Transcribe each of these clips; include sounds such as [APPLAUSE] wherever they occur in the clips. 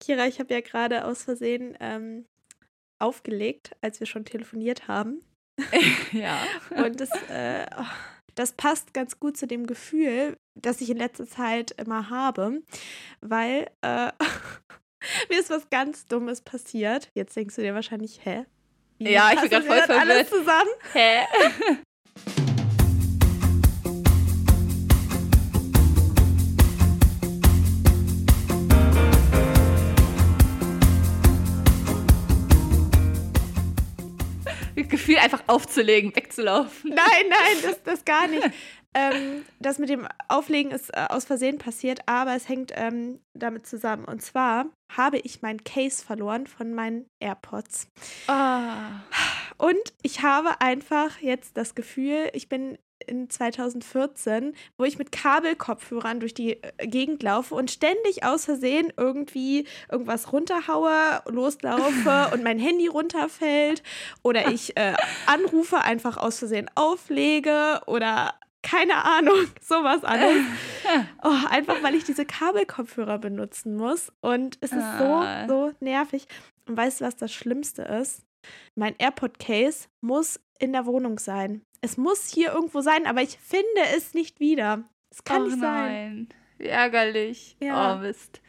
Kira, ich habe ja gerade aus Versehen ähm, aufgelegt, als wir schon telefoniert haben. [LAUGHS] ja. [LAUGHS] Und das, äh, das passt ganz gut zu dem Gefühl, das ich in letzter Zeit immer habe, weil äh, [LAUGHS] mir ist was ganz Dummes passiert. Jetzt denkst du dir wahrscheinlich, hä? Wie ja, ich bin gerade voll verwirrt. alles zusammen? Hä? Gefühl, einfach aufzulegen, wegzulaufen. Nein, nein, das, das gar nicht. [LAUGHS] ähm, das mit dem Auflegen ist äh, aus Versehen passiert, aber es hängt ähm, damit zusammen. Und zwar habe ich mein Case verloren von meinen AirPods. Oh. Und ich habe einfach jetzt das Gefühl, ich bin in 2014, wo ich mit Kabelkopfhörern durch die äh, Gegend laufe und ständig aus Versehen irgendwie irgendwas runterhaue, loslaufe [LAUGHS] und mein Handy runterfällt oder [LAUGHS] ich äh, Anrufe einfach aus Versehen auflege oder keine Ahnung, [LAUGHS] sowas alles. Oh, einfach weil ich diese Kabelkopfhörer benutzen muss und es ist so, ah. so nervig. Und weißt du, was das Schlimmste ist? Mein AirPod-Case muss in der Wohnung sein. Es muss hier irgendwo sein, aber ich finde es nicht wieder. Es kann oh, nicht sein. Wie ärgerlich. Ja. Oh, Mist.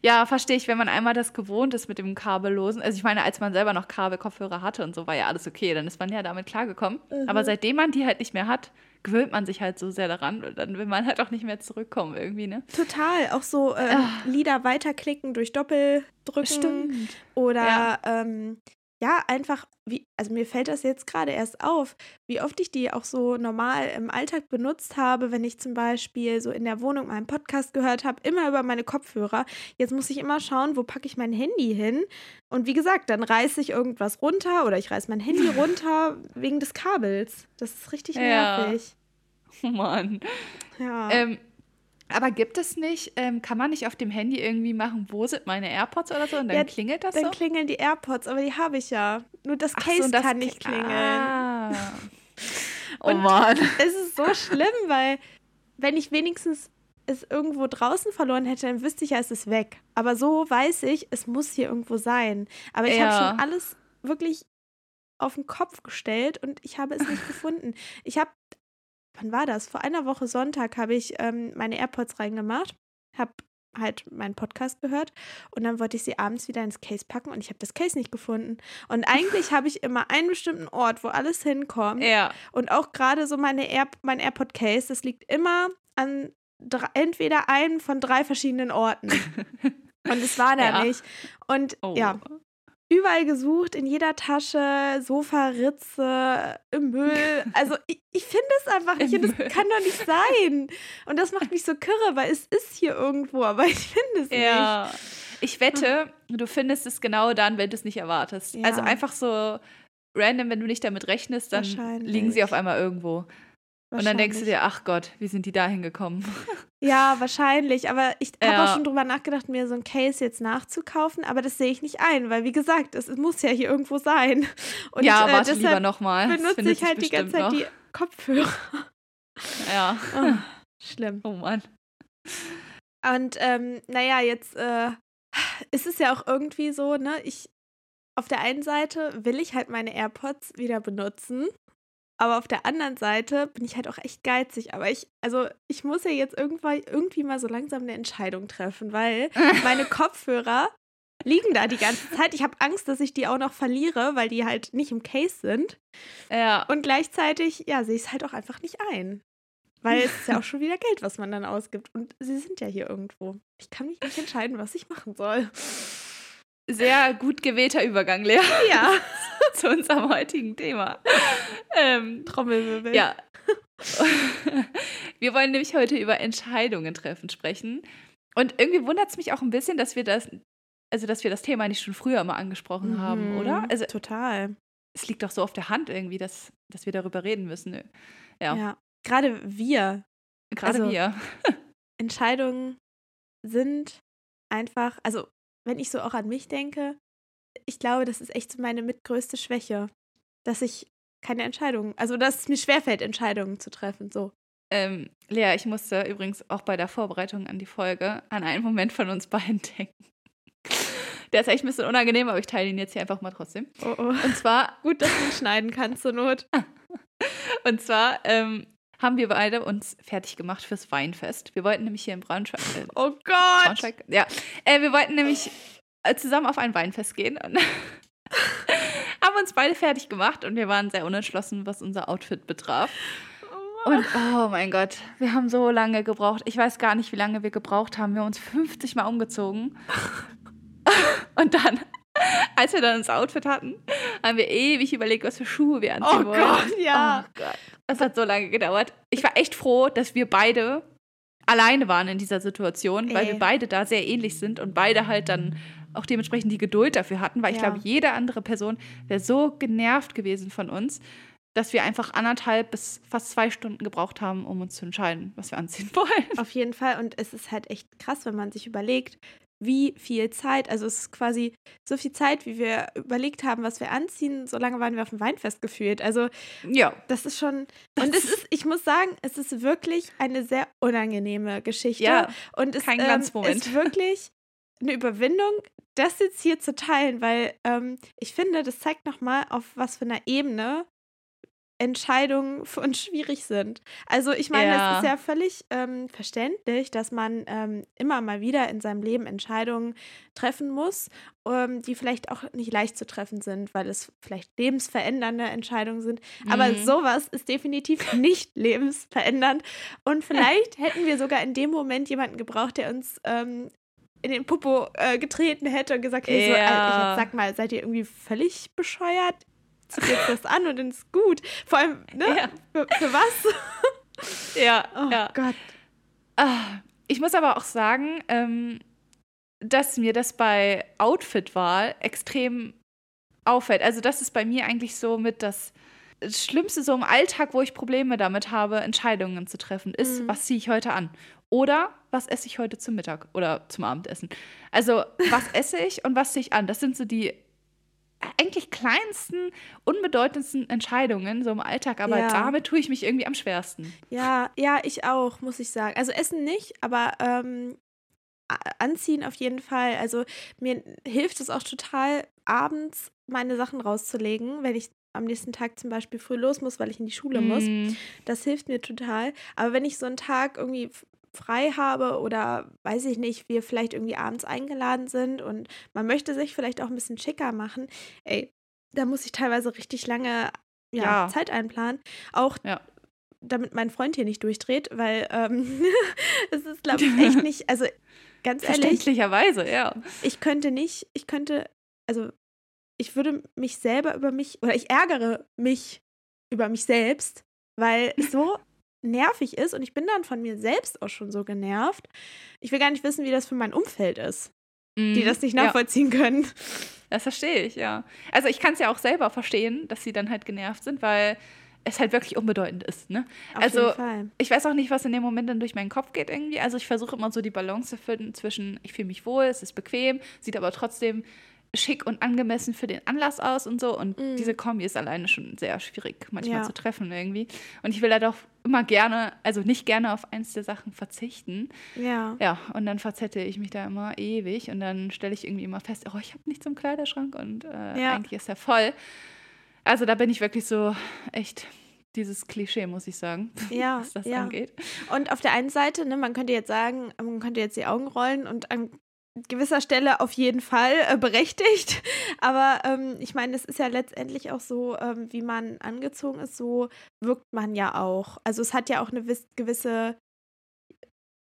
Ja, verstehe ich, wenn man einmal das gewohnt ist mit dem Kabellosen. Also ich meine, als man selber noch Kabelkopfhörer hatte und so, war ja alles okay. Dann ist man ja damit klargekommen. Mhm. Aber seitdem man die halt nicht mehr hat, gewöhnt man sich halt so sehr daran und dann will man halt auch nicht mehr zurückkommen irgendwie, ne? Total. Auch so ah. Lieder weiterklicken durch Doppeldrücken. Stimmt. Oder ja. ähm, ja, einfach, wie, also mir fällt das jetzt gerade erst auf, wie oft ich die auch so normal im Alltag benutzt habe, wenn ich zum Beispiel so in der Wohnung meinen Podcast gehört habe, immer über meine Kopfhörer. Jetzt muss ich immer schauen, wo packe ich mein Handy hin. Und wie gesagt, dann reiße ich irgendwas runter oder ich reiße mein Handy [LAUGHS] runter wegen des Kabels. Das ist richtig nervig. Ja. [LAUGHS] Mann. Ja. Ähm, aber gibt es nicht, ähm, kann man nicht auf dem Handy irgendwie machen, wo sind meine AirPods oder so und dann ja, klingelt das dann so? Dann klingeln die AirPods, aber die habe ich ja. Nur das Case so, das kann nicht klingeln. Ah. oh Mann. [LAUGHS] Es ist so schlimm, weil wenn ich wenigstens es irgendwo draußen verloren hätte, dann wüsste ich ja, es ist weg. Aber so weiß ich, es muss hier irgendwo sein. Aber ich ja. habe schon alles wirklich auf den Kopf gestellt und ich habe es nicht [LAUGHS] gefunden. Ich habe wann war das? Vor einer Woche Sonntag habe ich ähm, meine AirPods reingemacht, habe halt meinen Podcast gehört und dann wollte ich sie abends wieder ins Case packen und ich habe das Case nicht gefunden. Und eigentlich habe ich immer einen bestimmten Ort, wo alles hinkommt. Ja. Und auch gerade so meine Air mein AirPod Case, das liegt immer an entweder einen von drei verschiedenen Orten. [LAUGHS] und es war da ja. nicht. Und oh. ja, überall gesucht, in jeder Tasche, Sofaritze, im Müll. [LAUGHS] Also ich, ich finde es einfach nicht. das kann doch nicht [LAUGHS] sein. Und das macht mich so kirre, weil es ist hier irgendwo, aber ich finde es ja. nicht. Ich wette, du findest es genau dann, wenn du es nicht erwartest. Ja. Also einfach so random, wenn du nicht damit rechnest, dann liegen sie auf einmal irgendwo. Und dann denkst du dir, ach Gott, wie sind die da hingekommen? [LAUGHS] Ja, wahrscheinlich. Aber ich habe ja. auch schon drüber nachgedacht, mir so ein Case jetzt nachzukaufen. Aber das sehe ich nicht ein, weil wie gesagt, es, es muss ja hier irgendwo sein. [LAUGHS] Und, ja, äh, warte lieber nochmal. benutze ich halt die ganze Zeit noch. die Kopfhörer. Ja. Oh, [LAUGHS] schlimm. Oh Mann. Und ähm, naja, jetzt äh, ist es ja auch irgendwie so, ne? Ich auf der einen Seite will ich halt meine AirPods wieder benutzen. Aber auf der anderen Seite bin ich halt auch echt geizig. Aber ich, also ich muss ja jetzt irgendwann, irgendwie mal so langsam eine Entscheidung treffen, weil [LAUGHS] meine Kopfhörer liegen da die ganze Zeit. Ich habe Angst, dass ich die auch noch verliere, weil die halt nicht im Case sind. Ja. Und gleichzeitig, ja, sehe ich es halt auch einfach nicht ein. Weil es ist ja auch schon wieder Geld, was man dann ausgibt. Und sie sind ja hier irgendwo. Ich kann mich nicht entscheiden, was ich machen soll. Sehr gut gewählter Übergang, Lea. Ja. [LAUGHS] [LAUGHS] zu unserem heutigen Thema. Ähm, Trommelwirbel. Ja. [LAUGHS] wir wollen nämlich heute über Entscheidungen treffen sprechen. Und irgendwie wundert es mich auch ein bisschen, dass wir das, also dass wir das Thema nicht schon früher mal angesprochen mhm, haben, oder? Also, total. Es liegt doch so auf der Hand irgendwie, dass, dass wir darüber reden müssen. Ja. ja. Gerade wir. Gerade also, wir. [LAUGHS] Entscheidungen sind einfach, also wenn ich so auch an mich denke, ich glaube, das ist echt so meine mitgrößte Schwäche, dass ich keine Entscheidungen, also dass es mir schwerfällt, Entscheidungen zu treffen, so. Ähm, Lea, ich musste übrigens auch bei der Vorbereitung an die Folge an einen Moment von uns beiden [LAUGHS] denken. Der ist echt ein bisschen unangenehm, aber ich teile ihn jetzt hier einfach mal trotzdem. Oh, oh. Und zwar, [LAUGHS] Gut, dass du ihn schneiden kannst zur Not. [LAUGHS] und zwar ähm, haben wir beide uns fertig gemacht fürs Weinfest. Wir wollten nämlich hier in Braunschweig. Äh, Oh Gott! Braunschweig ja. Äh, wir wollten nämlich zusammen auf ein Weinfest gehen und [LAUGHS] haben uns beide fertig gemacht und wir waren sehr unentschlossen, was unser Outfit betraf. Und oh mein Gott, wir haben so lange gebraucht. Ich weiß gar nicht, wie lange wir gebraucht haben. Wir haben uns 50 Mal umgezogen. [LAUGHS] Und dann, als wir dann das Outfit hatten, haben wir ewig überlegt, was für Schuhe wir anziehen Oh wollen. Gott, ja. Oh Gott. Das hat so lange gedauert. Ich war echt froh, dass wir beide alleine waren in dieser Situation, weil Ey. wir beide da sehr ähnlich sind und beide halt dann auch dementsprechend die Geduld dafür hatten, weil ich Ja. glaube, jede andere Person wäre so genervt gewesen von uns, dass wir einfach anderthalb bis fast zwei Stunden gebraucht haben, um uns zu entscheiden, was wir anziehen [LAUGHS] wollen. Auf jeden Fall. Und es ist halt echt krass, wenn man sich überlegt, wie viel Zeit, also es ist quasi so viel Zeit, wie wir überlegt haben, was wir anziehen, so lange waren wir auf dem Weinfest gefühlt. Also Ja. das ist schon, und es ist, ich muss sagen, es ist wirklich eine sehr unangenehme Geschichte. Ja, und es kein ähm, ist wirklich eine Überwindung, das jetzt hier zu teilen, weil ähm, ich finde, das zeigt nochmal, auf was für einer Ebene Entscheidungen [LAUGHS] für uns schwierig sind. Also ich meine, Ja. es ist ja völlig ähm, verständlich, dass man ähm, immer mal wieder in seinem Leben Entscheidungen treffen muss, ähm, die vielleicht auch nicht leicht zu treffen sind, weil es vielleicht lebensverändernde Entscheidungen sind. Aber Mhm. sowas ist definitiv nicht [LAUGHS] lebensverändernd. Und [LAUGHS] vielleicht hätten wir sogar in dem Moment jemanden gebraucht, der uns ähm, in den Popo äh, getreten hätte und gesagt hätte, so, Ja. äh, jetzt sag mal, seid ihr irgendwie völlig bescheuert? Zieht jetzt das an und dann ist gut. Vor allem, ne? Ja. Für, für was? Ja, [LAUGHS] Oh ja. Gott. Ah, Ich muss aber auch sagen, ähm, dass mir das bei Outfitwahl extrem auffällt. Also das ist bei mir eigentlich so mit das Schlimmste so im Alltag, wo ich Probleme damit habe, Entscheidungen zu treffen, ist, Mhm. was ziehe ich heute an? Oder was esse ich heute zum Mittag oder zum Abendessen? Also was [LAUGHS] esse ich und was ziehe ich an? Das sind so die eigentlich kleinsten, unbedeutendsten Entscheidungen so im Alltag, aber Ja. damit tue ich mich irgendwie am schwersten. Ja, ja, ich auch, muss ich sagen. Also Essen nicht, aber ähm, anziehen auf jeden Fall. Also mir hilft es auch total, abends meine Sachen rauszulegen, wenn ich am nächsten Tag zum Beispiel früh los muss, weil ich in die Schule muss. Mm. Das hilft mir total. Aber wenn ich so einen Tag irgendwie frei habe oder weiß ich nicht, wir vielleicht irgendwie abends eingeladen sind und man möchte sich vielleicht auch ein bisschen schicker machen, ey, da muss ich teilweise richtig lange ja, Ja. Zeit einplanen. Auch Ja. damit mein Freund hier nicht durchdreht, weil ähm, [LAUGHS] es ist, glaube [LAUGHS] ich, echt nicht, also ganz ehrlich, Verständlicherweise, ja. ich könnte nicht, ich könnte, also ich würde mich selber über mich, oder ich ärgere mich über mich selbst, weil so nervig ist und ich bin dann von mir selbst auch schon so genervt. Ich will gar nicht wissen, wie das für mein Umfeld ist, die Mhm. das nicht Ja, nachvollziehen können. das verstehe ich, ja. Also ich kann es ja auch selber verstehen, dass sie dann halt genervt sind, weil es halt wirklich unbedeutend ist, ne? Auf Also. Ich weiß auch nicht, was in dem Moment dann durch meinen Kopf geht irgendwie. Also ich versuche immer so die Balance zu finden zwischen, ich fühle mich wohl, es ist bequem, sieht aber trotzdem schick und angemessen für den Anlass aus und so. Und Mhm. diese Kombi ist alleine schon sehr schwierig manchmal Ja. zu treffen irgendwie. Und ich will da doch immer gerne, also nicht gerne auf eins der Sachen verzichten. Ja. Ja, und dann verzettel ich mich da immer ewig und dann stelle ich irgendwie immer fest, oh, ich habe nichts im Kleiderschrank und äh, Ja. eigentlich ist er voll. Also da bin ich wirklich so echt dieses Klischee, muss ich sagen, [LAUGHS] Ja, was das ja. angeht. Und auf der einen Seite, ne, man könnte jetzt sagen, man könnte jetzt die Augen rollen und an gewisser Stelle auf jeden Fall äh, berechtigt. [LAUGHS] Aber ähm, ich meine, es ist ja letztendlich auch so, ähm, wie man angezogen ist, so wirkt man ja auch. Also es hat ja auch eine wiss- gewisse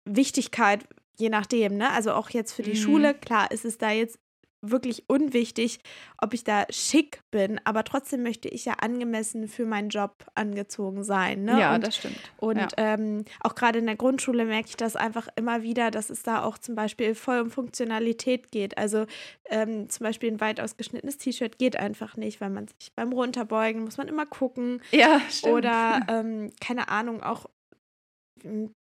Wichtigkeit, je nachdem, ne? Also auch jetzt für die Mhm. Schule, klar ist es da jetzt wirklich unwichtig, ob ich da schick bin, aber trotzdem möchte ich ja angemessen für meinen Job angezogen sein. Ne? Ja, und das stimmt. und ja. ähm, auch gerade in der Grundschule merke ich das einfach immer wieder, dass es da auch zum Beispiel voll um Funktionalität geht. Also ähm, zum Beispiel ein weit ausgeschnittenes T-Shirt geht einfach nicht, weil man sich beim Runterbeugen muss man immer gucken. ja, stimmt. Oder ähm, keine Ahnung, auch m,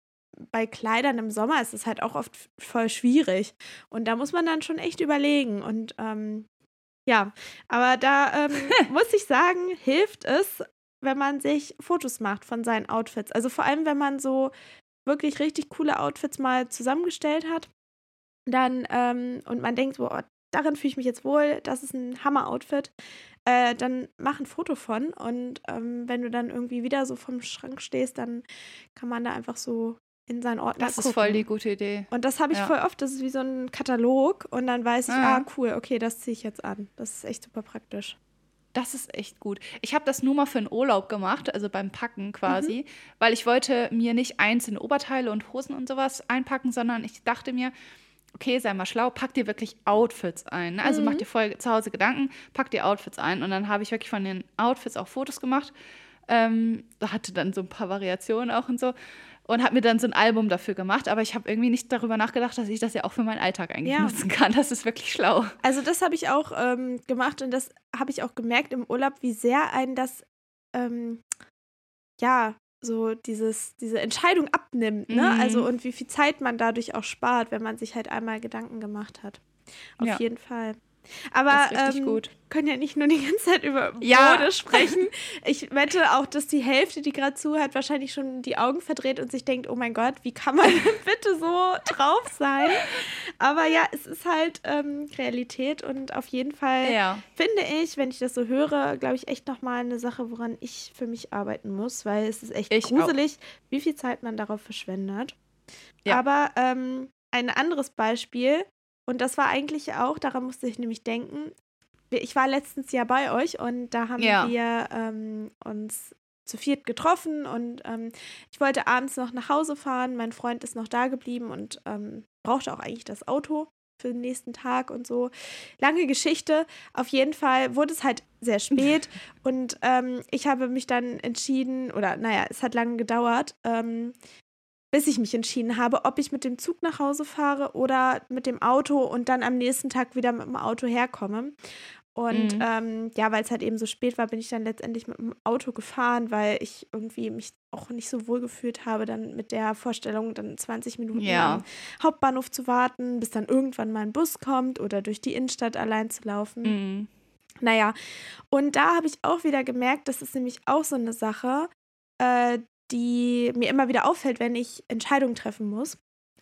bei Kleidern im Sommer ist es halt auch oft voll schwierig. Und da muss man dann schon echt überlegen. Und ähm, ja, aber da ähm, [LAUGHS] muss ich sagen, hilft es, wenn man sich Fotos macht von seinen Outfits. Also vor allem, wenn man so wirklich richtig coole Outfits mal zusammengestellt hat. Dann, ähm, und man denkt so, oh, darin fühle ich mich jetzt wohl, das ist ein Hammer-Outfit, äh, dann mach ein Foto von und ähm, wenn du dann irgendwie wieder so vom Schrank stehst, dann kann man da einfach so in seinen Ordner Das gucken. ist voll die gute Idee. Und das habe ich Ja. voll oft, das ist wie so ein Katalog und dann weiß ich, Ja. ah, cool, okay, das ziehe ich jetzt an. Das ist echt super praktisch. Das ist echt gut. Ich habe das nur mal für einen Urlaub gemacht, also beim Packen quasi, weil ich wollte mir nicht einzelne Oberteile und Hosen und sowas einpacken, sondern ich dachte mir, okay, sei mal schlau, pack dir wirklich Outfits ein. ne? Also mach dir voll zu Hause Gedanken, pack dir Outfits ein. Und dann habe ich wirklich von den Outfits auch Fotos gemacht. Ähm, da hatte dann so ein paar Variationen auch und so. Und habe mir dann so ein Album dafür gemacht. Aber ich habe irgendwie nicht darüber nachgedacht, dass ich das ja auch für meinen Alltag eigentlich Ja. nutzen kann. Das ist wirklich schlau. Also das habe ich auch ähm, gemacht und das habe ich auch gemerkt im Urlaub, wie sehr einen das, ähm, ja, so dieses, diese Entscheidung abnimmt, ne? Mhm. Also und wie viel Zeit man dadurch auch spart, wenn man sich halt einmal Gedanken gemacht hat. Auf Ja. jeden Fall. Aber ähm, gut. können ja nicht nur die ganze Zeit über Ja. Mode sprechen. Ich wette auch, dass die Hälfte, die gerade zuhört, wahrscheinlich schon die Augen verdreht und sich denkt, oh mein Gott, wie kann man denn [LAUGHS] bitte so drauf sein? Aber ja, es ist halt ähm, Realität und auf jeden Fall Ja. finde ich, wenn ich das so höre, glaube ich, echt nochmal eine Sache, woran ich für mich arbeiten muss, weil es ist echt Ich auch. gruselig, wie viel Zeit man darauf verschwendet. Ja. Aber ähm, ein anderes Beispiel, und das war eigentlich auch, daran musste ich nämlich denken, ich war letztens ja bei euch und da haben Ja. wir ähm, uns zu viert getroffen und ähm, ich wollte abends noch nach Hause fahren. Mein Freund ist noch da geblieben und ähm, brauchte auch eigentlich das Auto für den nächsten Tag und so. Lange Geschichte. Auf jeden Fall wurde es halt sehr spät [LAUGHS] und ähm, ich habe mich dann entschieden, oder naja, es hat lange gedauert, ähm, bis ich mich entschieden habe, ob ich mit dem Zug nach Hause fahre oder mit dem Auto und dann am nächsten Tag wieder mit dem Auto herkomme. Und Mhm. ähm, ja, weil es halt eben so spät war, bin ich dann letztendlich mit dem Auto gefahren, weil ich irgendwie mich auch nicht so wohl gefühlt habe, dann mit der Vorstellung, dann 20 Minuten Ja. am Hauptbahnhof zu warten, bis dann irgendwann mal ein Bus kommt oder durch die Innenstadt allein zu laufen. Mhm. Naja, und da habe ich auch wieder gemerkt, das ist nämlich auch so eine Sache, äh, die mir immer wieder auffällt, wenn ich Entscheidungen treffen muss.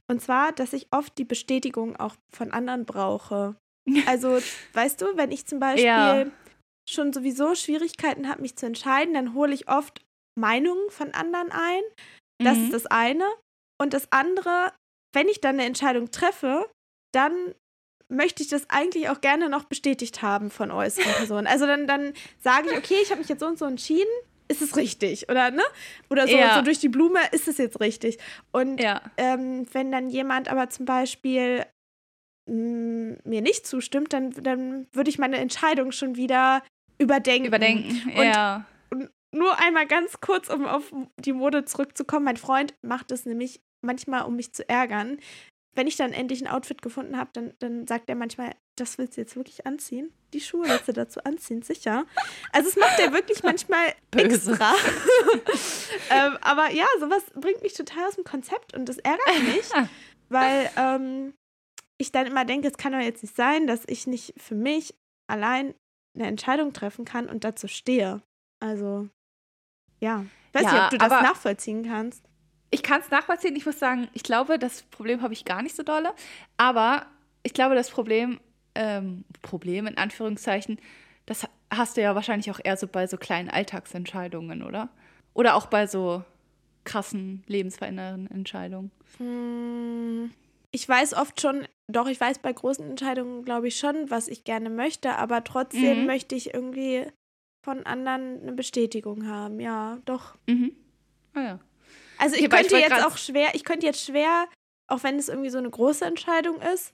Und zwar, dass ich oft die Bestätigung auch von anderen brauche. [LAUGHS] Also, weißt du, wenn ich zum Beispiel Ja. schon sowieso Schwierigkeiten habe, mich zu entscheiden, dann hole ich oft Meinungen von anderen ein. Das Mhm. ist das eine. Und das andere, wenn ich dann eine Entscheidung treffe, dann möchte ich das eigentlich auch gerne noch bestätigt haben von äußeren Personen. Also dann, dann sage ich, okay, ich habe mich jetzt so und so entschieden, ist es richtig? Oder ne? Oder so, Ja. so durch die Blume, ist es jetzt richtig? Und Ja. ähm, wenn dann jemand aber zum Beispiel mh, mir nicht zustimmt, dann, dann würde ich meine Entscheidung schon wieder überdenken. Überdenken. Und ja. nur einmal ganz kurz, um auf die Mode zurückzukommen. Mein Freund macht es nämlich manchmal, um mich zu ärgern. Wenn ich dann endlich ein Outfit gefunden habe, dann, dann sagt er manchmal, das willst du jetzt wirklich anziehen? Die Schuhe willst du dazu anziehen, sicher. Also es macht er wirklich manchmal [LAUGHS] Böse. extra. [LAUGHS] ähm, aber ja, sowas bringt mich total aus dem Konzept und das ärgert mich, [LAUGHS] weil ähm, ich dann immer denke, es kann doch jetzt nicht sein, dass ich nicht für mich allein eine Entscheidung treffen kann und dazu stehe. Also, ja. Ich weiß Ja, nicht, ob du das nachvollziehen kannst. Ich kann es nachvollziehen. Ich muss sagen, ich glaube, das Problem habe ich gar nicht so dolle. Aber ich glaube, das Problem, ähm, Problem in Anführungszeichen, das hast du ja wahrscheinlich auch eher so bei so kleinen Alltagsentscheidungen, oder? Oder auch bei so krassen, lebensverändernden Entscheidungen. Hm, Ich weiß oft schon, doch, ich weiß bei großen Entscheidungen, glaube ich, schon, was ich gerne möchte, aber trotzdem Mhm. möchte ich irgendwie von anderen eine Bestätigung haben. Ja, doch. Mhm. Ah ja. Also ich Okay, ich könnte wollte jetzt auch schwer, ich könnte jetzt schwer, auch wenn es irgendwie so eine große Entscheidung ist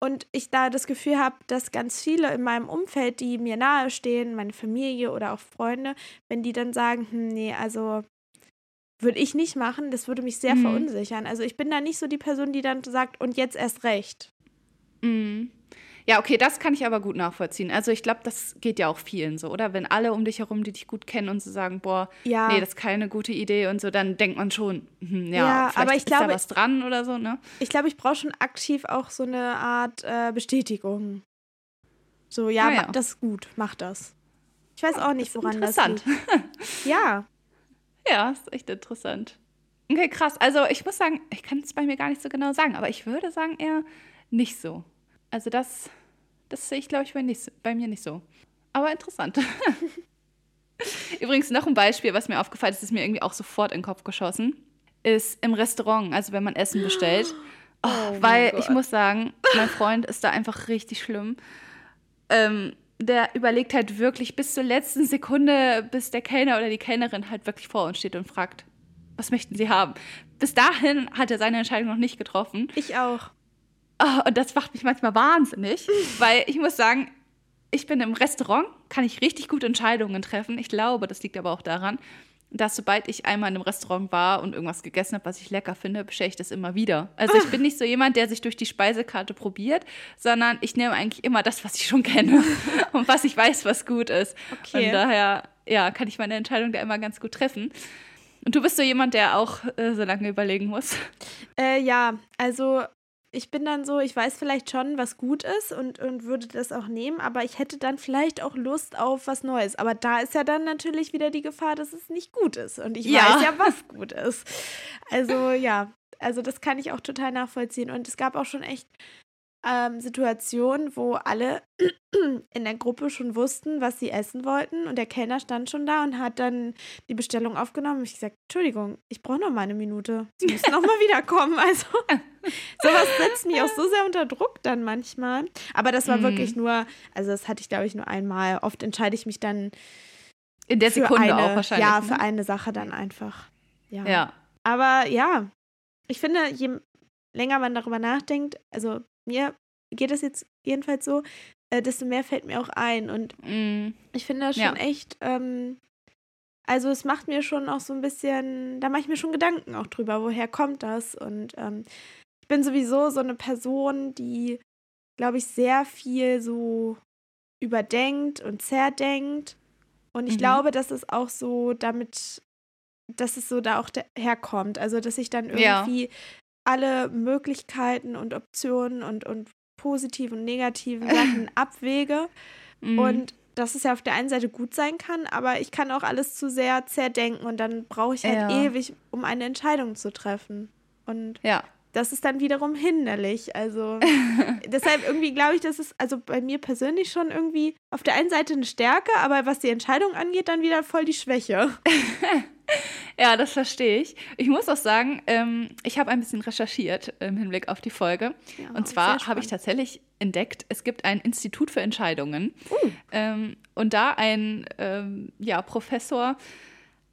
und ich da das Gefühl habe, dass ganz viele in meinem Umfeld, die mir nahestehen, meine Familie oder auch Freunde, wenn die dann sagen, hm, nee, also würde ich nicht machen, das würde mich sehr Mhm. verunsichern. Also ich bin da nicht so die Person, die dann sagt, und jetzt erst recht. Mhm. Ja, okay, das kann ich aber gut nachvollziehen. Also ich glaube, das geht ja auch vielen so, oder? Wenn alle um dich herum, die dich gut kennen und so sagen, boah, Ja. nee, das ist keine gute Idee und so, dann denkt man schon, hm, ja, Ja, vielleicht aber ich ist glaube- da was dran oder so, ne? Ich glaube, ich brauche schon aktiv auch so eine Art äh, Bestätigung. So, ja, Ah, ja. das ist gut, mach das. Ich weiß auch nicht, Das ist woran das interessant. liegt. [LAUGHS] Ja. Ja, ist echt interessant. Okay, krass. Also ich muss sagen, ich kann es bei mir gar nicht so genau sagen, aber ich würde sagen eher nicht so. Also das, Das sehe ich, glaube ich, bei, nicht, bei mir nicht so. Aber interessant. [LAUGHS] Übrigens noch ein Beispiel, was mir aufgefallen ist, ist mir irgendwie auch sofort in den Kopf geschossen, ist im Restaurant, also wenn man Essen bestellt. [GASPS] Oh, oh weil ich muss sagen, mein Freund ist da einfach richtig schlimm. Ähm, der überlegt halt wirklich bis zur letzten Sekunde, bis der Kellner oder die Kellnerin halt wirklich vor uns steht und fragt, was möchten Sie haben? Bis dahin hat er seine Entscheidung noch nicht getroffen. Ich auch. Oh, und das macht mich manchmal wahnsinnig, weil ich muss sagen, ich bin im Restaurant, kann ich richtig gute Entscheidungen treffen. Ich glaube, das liegt aber auch daran, dass sobald ich einmal in einem Restaurant war und irgendwas gegessen habe, was ich lecker finde, bestelle ich das immer wieder. Also ich bin nicht so jemand, der sich durch die Speisekarte probiert, sondern ich nehme eigentlich immer das, was ich schon kenne [LAUGHS] und was ich weiß, was gut ist. Okay. Und daher, ja, kann ich meine Entscheidung da immer ganz gut treffen. Und du bist so jemand, der auch äh, so lange überlegen muss. Äh, ja, also ich bin dann so, ich weiß vielleicht schon, was gut ist und, und würde das auch nehmen, aber ich hätte dann vielleicht auch Lust auf was Neues. Aber da ist ja dann natürlich wieder die Gefahr, dass es nicht gut ist. Und ich ja. weiß ja, was gut ist. Also ja, also das kann ich auch total nachvollziehen. Und es gab auch schon echt ähm, Situation, wo alle [CLEARS THROAT] in der Gruppe schon wussten, was sie essen wollten und der Kellner stand schon da und hat dann die Bestellung aufgenommen. Ich gesagt, Entschuldigung, ich brauche noch mal eine Minute. Sie müssen noch mal [LAUGHS] wiederkommen. Also [LAUGHS] sowas setzt mich auch so sehr unter Druck dann manchmal. Aber das war mhm. wirklich nur, also das hatte ich glaube ich nur einmal. Oft entscheide ich mich dann in der Sekunde eine, auch wahrscheinlich. Ja, für ne? eine Sache dann einfach. Ja. ja. Aber ja, ich finde, je länger man darüber nachdenkt, also mir geht es jetzt jedenfalls so, äh, desto mehr fällt mir auch ein. Und mm. ich finde das schon ja. echt, ähm, also es macht mir schon auch so ein bisschen, da mache ich mir schon Gedanken auch drüber, woher kommt das? Und ähm, ich bin sowieso so eine Person, die, glaube ich, sehr viel so überdenkt und zerdenkt. Und ich mhm. glaube, dass es auch so damit, dass es so da auch herkommt. Also, dass ich dann irgendwie ja alle Möglichkeiten und Optionen und, und positiven und negativen Sachen [LAUGHS] abwäge. Mhm. Und dass es ja auf der einen Seite gut sein kann, aber ich kann auch alles zu sehr zerdenken und dann brauche ich halt ja. ewig, um eine Entscheidung zu treffen. Und ja. das ist dann wiederum hinderlich. Also [LAUGHS] deshalb irgendwie glaube ich, dass es also bei mir persönlich schon irgendwie auf der einen Seite eine Stärke, aber was die Entscheidung angeht, dann wieder voll die Schwäche. [LAUGHS] Ja, das verstehe ich. Ich muss auch sagen, ähm, ich habe ein bisschen recherchiert im Hinblick auf die Folge. Ja, und zwar habe ich tatsächlich entdeckt, es gibt ein Institut für Entscheidungen. Uh. Ähm, und da ein ähm, ja, Professor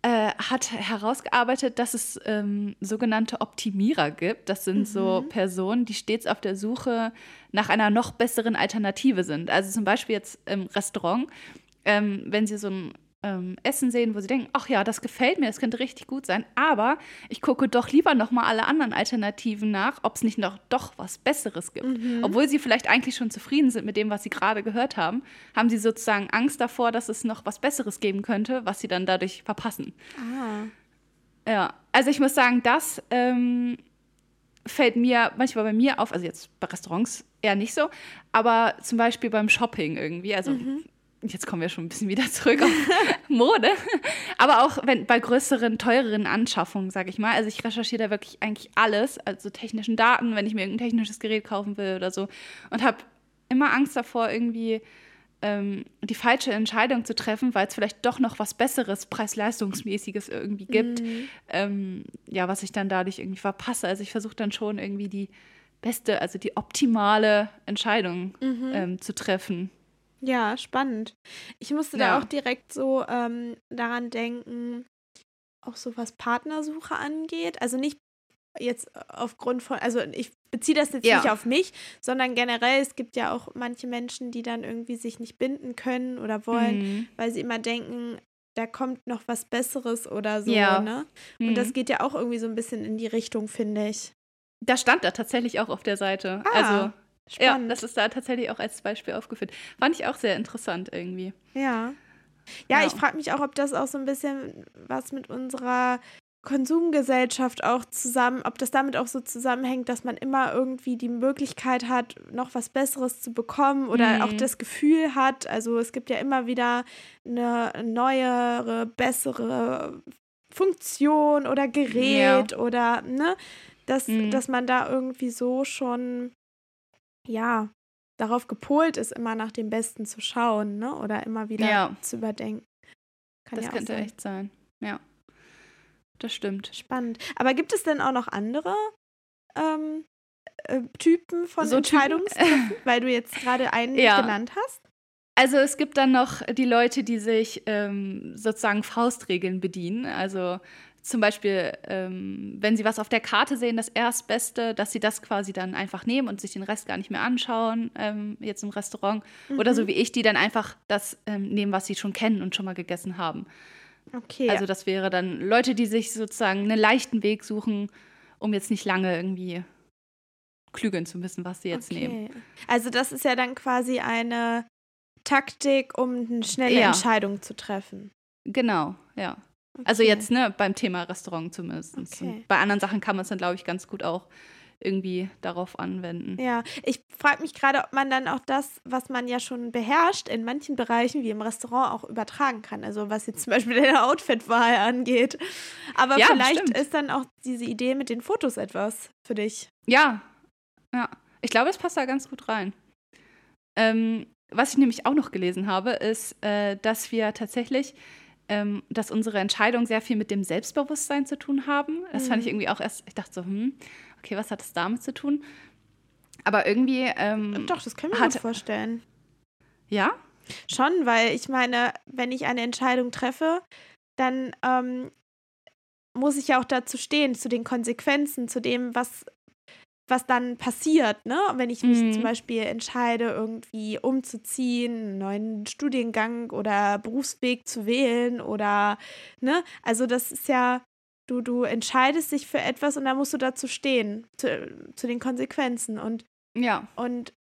äh, hat herausgearbeitet, dass es ähm, sogenannte Optimierer gibt. Das sind mhm. so Personen, die stets auf der Suche nach einer noch besseren Alternative sind. Also zum Beispiel jetzt im Restaurant, ähm, wenn Sie so ein ähm, Essen sehen, wo sie denken, ach ja, das gefällt mir, das könnte richtig gut sein, aber ich gucke doch lieber noch mal alle anderen Alternativen nach, ob es nicht noch doch was Besseres gibt. Mhm. Obwohl sie vielleicht eigentlich schon zufrieden sind mit dem, was sie gerade gehört haben, haben sie sozusagen Angst davor, dass es noch was Besseres geben könnte, was sie dann dadurch verpassen. Ah. Ja, also ich muss sagen, das ähm, fällt mir manchmal bei mir auf, also jetzt bei Restaurants eher nicht so, aber zum Beispiel beim Shopping irgendwie, also mhm jetzt kommen wir schon ein bisschen wieder zurück auf [LAUGHS] Mode, aber auch wenn bei größeren, teureren Anschaffungen, sage ich mal. Also ich recherchiere da wirklich eigentlich alles, also technischen Daten, wenn ich mir irgendein technisches Gerät kaufen will oder so und habe immer Angst davor, irgendwie ähm, die falsche Entscheidung zu treffen, weil es vielleicht doch noch was Besseres, preis-leistungsmäßiges irgendwie gibt, mhm. ähm, ja, was ich dann dadurch irgendwie verpasse. Also ich versuche dann schon irgendwie die beste, also die optimale Entscheidung mhm. ähm, zu treffen. Ja, spannend. Ich musste da auch direkt so ähm, daran denken, auch so was Partnersuche angeht. Also nicht jetzt aufgrund von, also ich beziehe das jetzt ja. nicht auf mich, sondern generell, es gibt ja auch manche Menschen, die dann irgendwie sich nicht binden können oder wollen, mhm. weil sie immer denken, da kommt noch was Besseres oder so, ja. ne? Und mhm. das geht ja auch irgendwie so ein bisschen in die Richtung, finde ich. Da stand da tatsächlich auch auf der Seite. Ah. Also Spannend. Ja, das ist da tatsächlich auch als Beispiel aufgeführt. Fand ich auch sehr interessant irgendwie. Ja. Ja, ja. ich frage mich auch, ob das auch so ein bisschen was mit unserer Konsumgesellschaft auch zusammen, ob das damit auch so zusammenhängt, dass man immer irgendwie die Möglichkeit hat, noch was Besseres zu bekommen oder mhm. auch das Gefühl hat, also es gibt ja immer wieder eine neuere, bessere Funktion oder Gerät ja. oder, ne, dass, mhm. dass man da irgendwie so schon ja, darauf gepolt ist, immer nach dem Besten zu schauen, ne? Oder immer wieder ja. zu überdenken. Kann das ja könnte sein. echt sein. Ja. Das stimmt. Spannend. Aber gibt es denn auch noch andere ähm, äh, Typen von so Entscheidungstreffen, [LAUGHS] weil du jetzt gerade einen ja. genannt hast? Also es gibt dann noch die Leute, die sich ähm, sozusagen Faustregeln bedienen. Also zum Beispiel, ähm, wenn sie was auf der Karte sehen, das Erstbeste, dass sie das quasi dann einfach nehmen und sich den Rest gar nicht mehr anschauen, ähm, jetzt im Restaurant. Mhm. Oder so wie ich, die dann einfach das ähm, nehmen, was sie schon kennen und schon mal gegessen haben. Okay. Also das wäre dann Leute, die sich sozusagen einen leichten Weg suchen, um jetzt nicht lange irgendwie klügeln zu müssen, was sie jetzt okay. nehmen. Also das ist ja dann quasi eine Taktik, um eine schnelle ja. Entscheidung zu treffen. Genau, ja. Also okay. Also jetzt, ne, beim Thema Restaurant zumindest. Okay. bei anderen Sachen kann man es dann, glaube ich, ganz gut auch irgendwie darauf anwenden. Ja, ich frage mich gerade, ob man dann auch das, was man ja schon beherrscht, in manchen Bereichen wie im Restaurant auch übertragen kann. Also was jetzt zum Beispiel deine Outfitwahl angeht. Aber ja, vielleicht bestimmt. ist dann auch diese Idee mit den Fotos etwas für dich. Ja, ja. Ich glaube, es passt da ganz gut rein. Ähm, was ich nämlich auch noch gelesen habe, ist, äh, dass wir tatsächlich, ähm, dass unsere Entscheidungen sehr viel mit dem Selbstbewusstsein zu tun haben. Das mhm. fand ich mhm. irgendwie auch erst, ich dachte so, hm, okay, was hat das damit zu tun? Aber irgendwie. Ähm, Doch, das können wir uns vorstellen. Ja? Schon, weil ich meine, wenn ich eine Entscheidung treffe, dann ähm, muss ich ja auch dazu stehen, zu den Konsequenzen, zu dem, was was dann passiert, ne? Wenn ich mich mhm. zum Beispiel entscheide, irgendwie umzuziehen, einen neuen Studiengang oder Berufsweg zu wählen oder, ne? Also das ist ja, du, du entscheidest dich für etwas und da musst du dazu stehen, zu, zu den Konsequenzen. Und, ja. Und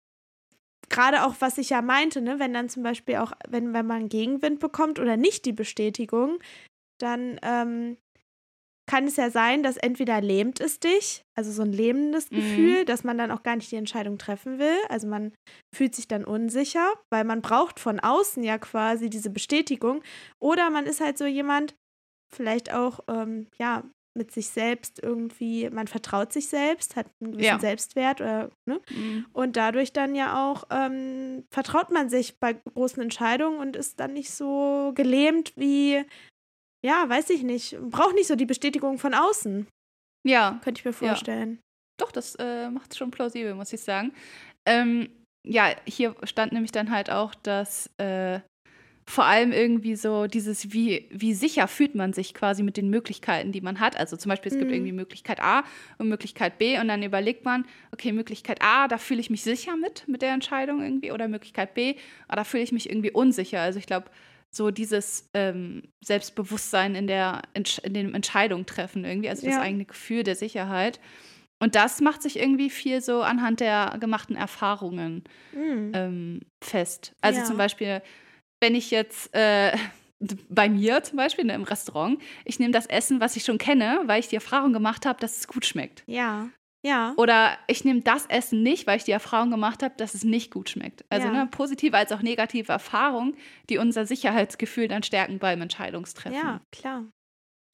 gerade auch, was ich ja meinte, ne, wenn dann zum Beispiel auch, wenn, wenn man Gegenwind bekommt oder nicht die Bestätigung, dann ähm, kann es ja sein, dass entweder lähmt es dich, also so ein lähmendes mhm. Gefühl, dass man dann auch gar nicht die Entscheidung treffen will. Also man fühlt sich dann unsicher, weil man braucht von außen ja quasi diese Bestätigung. Oder man ist halt so jemand, vielleicht auch, ähm, ja, mit sich selbst irgendwie, man vertraut sich selbst, hat einen gewissen ja. Selbstwert oder, ne? Mhm. Und dadurch dann ja auch ähm, vertraut man sich bei großen Entscheidungen und ist dann nicht so gelähmt wie ja, weiß ich nicht, braucht nicht so die Bestätigung von außen. Ja. Könnte ich mir vorstellen. Ja. Doch, das äh, macht es schon plausibel, muss ich sagen. Ähm, ja, hier stand nämlich dann halt auch, dass äh, vor allem irgendwie so dieses, wie, wie sicher fühlt man sich quasi mit den Möglichkeiten, die man hat. Also zum Beispiel, es mhm. gibt irgendwie Möglichkeit A und Möglichkeit B und dann überlegt man, okay, Möglichkeit A, da fühle ich mich sicher mit, mit der Entscheidung irgendwie, oder Möglichkeit B, aber da fühle ich mich irgendwie unsicher. Also ich glaube, so dieses ähm, Selbstbewusstsein in, der, in dem Entscheidung treffen irgendwie, also das ja. eigene Gefühl der Sicherheit. Und das macht sich irgendwie viel so anhand der gemachten Erfahrungen mhm. ähm, fest. Also ja. zum Beispiel, wenn ich jetzt äh, bei mir zum Beispiel ne, im Restaurant, ich nehme das Essen, was ich schon kenne, weil ich die Erfahrung gemacht habe, dass es gut schmeckt. Ja. Ja. Oder ich nehme das Essen nicht, weil ich die Erfahrung gemacht habe, dass es nicht gut schmeckt. Also ja. ne, positive als auch negative Erfahrungen, die unser Sicherheitsgefühl dann stärken beim Entscheidungstreffen. Ja, klar.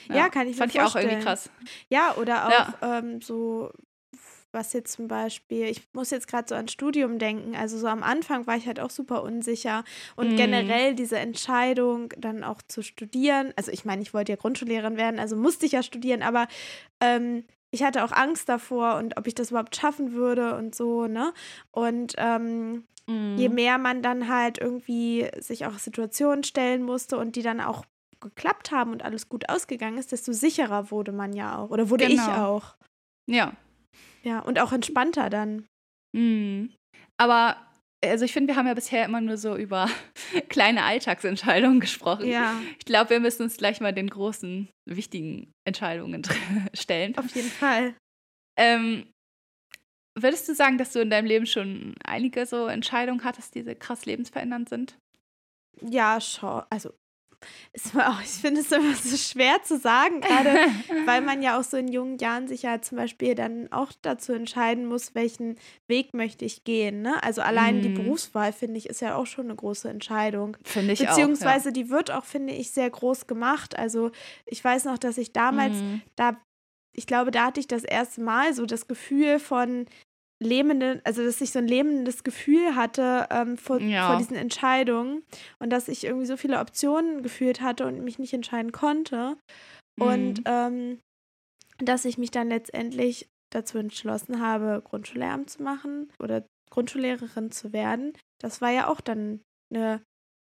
Ja, ja kann ich Fand mir Fand ich auch irgendwie krass. Ja, oder auch ja. Ähm, so, was jetzt zum Beispiel, ich muss jetzt gerade so an Studium denken. Also so am Anfang war ich halt auch super unsicher. Und mm. generell diese Entscheidung, dann auch zu studieren. Also ich meine, ich wollte ja Grundschullehrerin werden, also musste ich ja studieren, aber ähm, ich hatte auch Angst davor und ob ich das überhaupt schaffen würde und so, ne? Und ähm, mm. je mehr man dann halt irgendwie sich auch Situationen stellen musste und die dann auch geklappt haben und alles gut ausgegangen ist, desto sicherer wurde man ja auch. Oder wurde genau. ich auch. Ja. Ja, und auch entspannter dann. Mm. Aber also ich finde, wir haben ja bisher immer nur so über [LAUGHS] kleine Alltagsentscheidungen gesprochen. Ja. Ich glaube, wir müssen uns gleich mal den großen, wichtigen Entscheidungen [LAUGHS] stellen. Auf jeden Fall. Ähm, würdest du sagen, dass du in deinem Leben schon einige so Entscheidungen hattest, die krass lebensverändernd sind? Ja, schon. Also auch, ich finde es immer so schwer zu sagen, gerade [LAUGHS] weil man ja auch so in jungen Jahren sich ja zum Beispiel dann auch dazu entscheiden muss, welchen Weg möchte ich gehen. Ne? Also allein mm. die mhm. Berufswahl, finde ich, ist ja auch schon eine große Entscheidung. Finde ich Beziehungsweise auch, ja. die wird auch, finde ich, sehr groß gemacht. Also ich weiß noch, dass ich damals, mm. da, ich glaube, da hatte ich das erste Mal so das Gefühl von, lähmenden, also dass ich so ein lähmendes Gefühl hatte ähm, vor, Ja. vor diesen Entscheidungen und dass ich irgendwie so viele Optionen gefühlt hatte und mich nicht entscheiden konnte. Und Mhm. ähm, dass ich mich dann letztendlich dazu entschlossen habe, Grundschullehramt zu machen oder Grundschullehrerin zu werden. Das war ja auch dann eine